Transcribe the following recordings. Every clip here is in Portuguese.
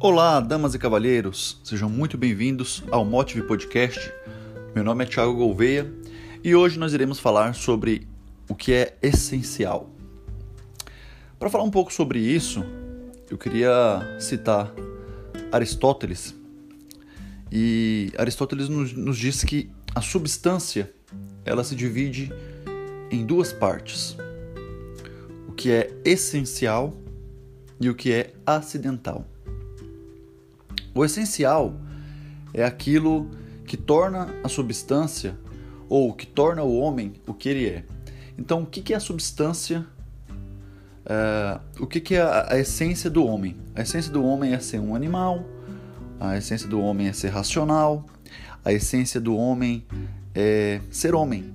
Olá, damas e cavalheiros, sejam muito bem-vindos ao Motive Podcast. Meu nome é Thiago Gouveia e hoje nós iremos falar sobre o que é essencial. Para falar um pouco sobre isso, eu queria citar Aristóteles. E Aristóteles nos, nos diz que a substância ela se divide em duas partes: o que é essencial e o que é acidental. O essencial é aquilo que torna a substância ou que torna o homem o que ele é. Então, o que é a substância? Uh, o que é a, a essência do homem? A essência do homem é ser um animal, a essência do homem é ser racional, a essência do homem é ser homem.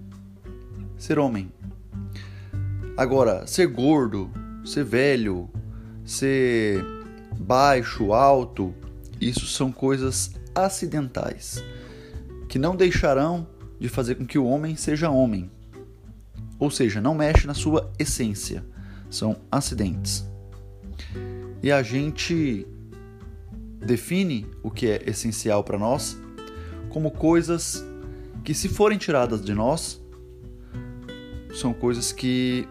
Ser homem. Agora, ser gordo, ser velho, ser baixo, alto, isso são coisas acidentais que não deixarão de fazer com que o homem seja homem. Ou seja, não mexe na sua essência. São acidentes. E a gente define o que é essencial para nós como coisas que, se forem tiradas de nós, são coisas que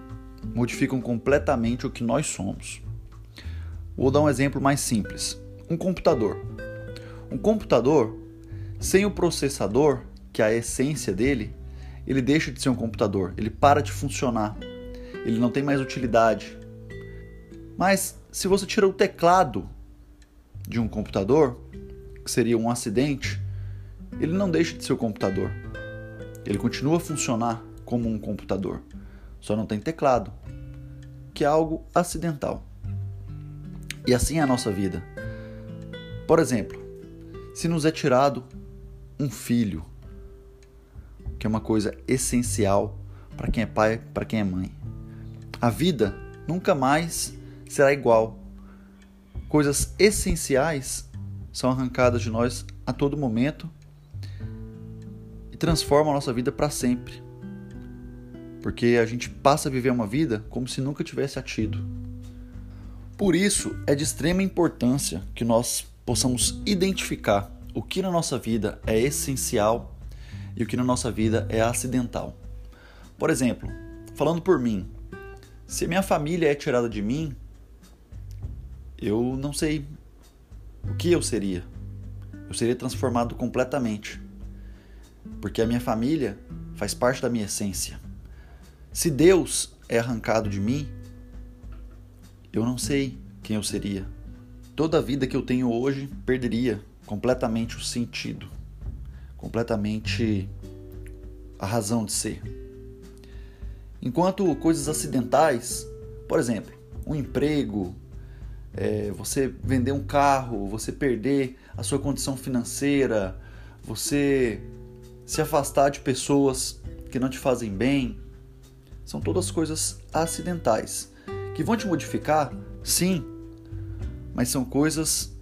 modificam completamente o que nós somos. Vou dar um exemplo mais simples um computador. Um computador, sem o processador, que é a essência dele, ele deixa de ser um computador, ele para de funcionar, ele não tem mais utilidade. Mas se você tira o teclado de um computador, que seria um acidente, ele não deixa de ser um computador. Ele continua a funcionar como um computador, só não tem teclado, que é algo acidental. E assim é a nossa vida. Por exemplo, se nos é tirado um filho, que é uma coisa essencial para quem é pai, para quem é mãe, a vida nunca mais será igual. Coisas essenciais são arrancadas de nós a todo momento e transformam a nossa vida para sempre. Porque a gente passa a viver uma vida como se nunca tivesse a tido. Por isso, é de extrema importância que nós possamos identificar o que na nossa vida é essencial e o que na nossa vida é acidental. Por exemplo, falando por mim, se minha família é tirada de mim, eu não sei o que eu seria. Eu seria transformado completamente. Porque a minha família faz parte da minha essência. Se Deus é arrancado de mim, eu não sei quem eu seria toda a vida que eu tenho hoje perderia completamente o sentido, completamente a razão de ser. Enquanto coisas acidentais, por exemplo, um emprego, é, você vender um carro, você perder a sua condição financeira, você se afastar de pessoas que não te fazem bem, são todas coisas acidentais que vão te modificar, sim, mas são coisas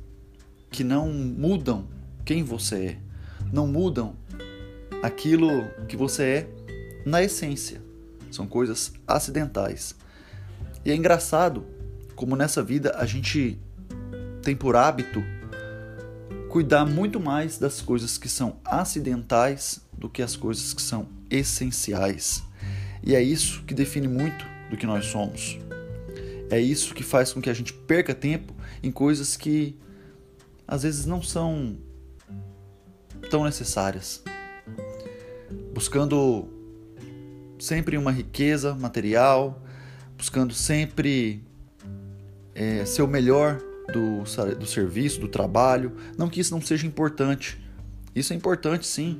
que não mudam quem você é, não mudam aquilo que você é na essência. São coisas acidentais. E é engraçado como nessa vida a gente tem por hábito cuidar muito mais das coisas que são acidentais do que as coisas que são essenciais. E é isso que define muito do que nós somos. É isso que faz com que a gente perca tempo em coisas que às vezes não são tão necessárias. Buscando sempre uma riqueza material, buscando sempre é, ser o melhor do, do serviço, do trabalho. Não que isso não seja importante. Isso é importante sim.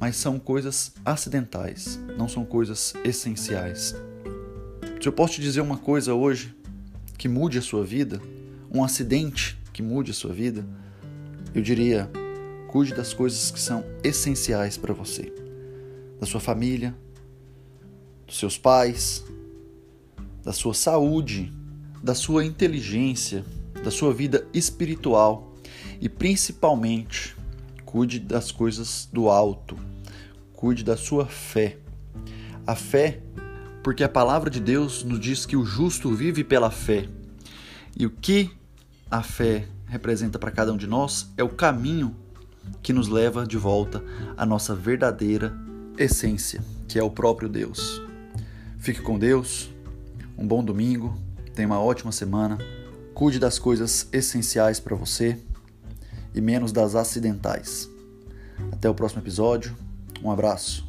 Mas são coisas acidentais, não são coisas essenciais. Se eu posso te dizer uma coisa hoje que mude a sua vida, um acidente que mude a sua vida, eu diria: cuide das coisas que são essenciais para você, da sua família, dos seus pais, da sua saúde, da sua inteligência, da sua vida espiritual. E principalmente cuide das coisas do alto, cuide da sua fé. A fé porque a palavra de Deus nos diz que o justo vive pela fé. E o que a fé representa para cada um de nós é o caminho que nos leva de volta à nossa verdadeira essência, que é o próprio Deus. Fique com Deus, um bom domingo, tenha uma ótima semana, cuide das coisas essenciais para você e menos das acidentais. Até o próximo episódio, um abraço.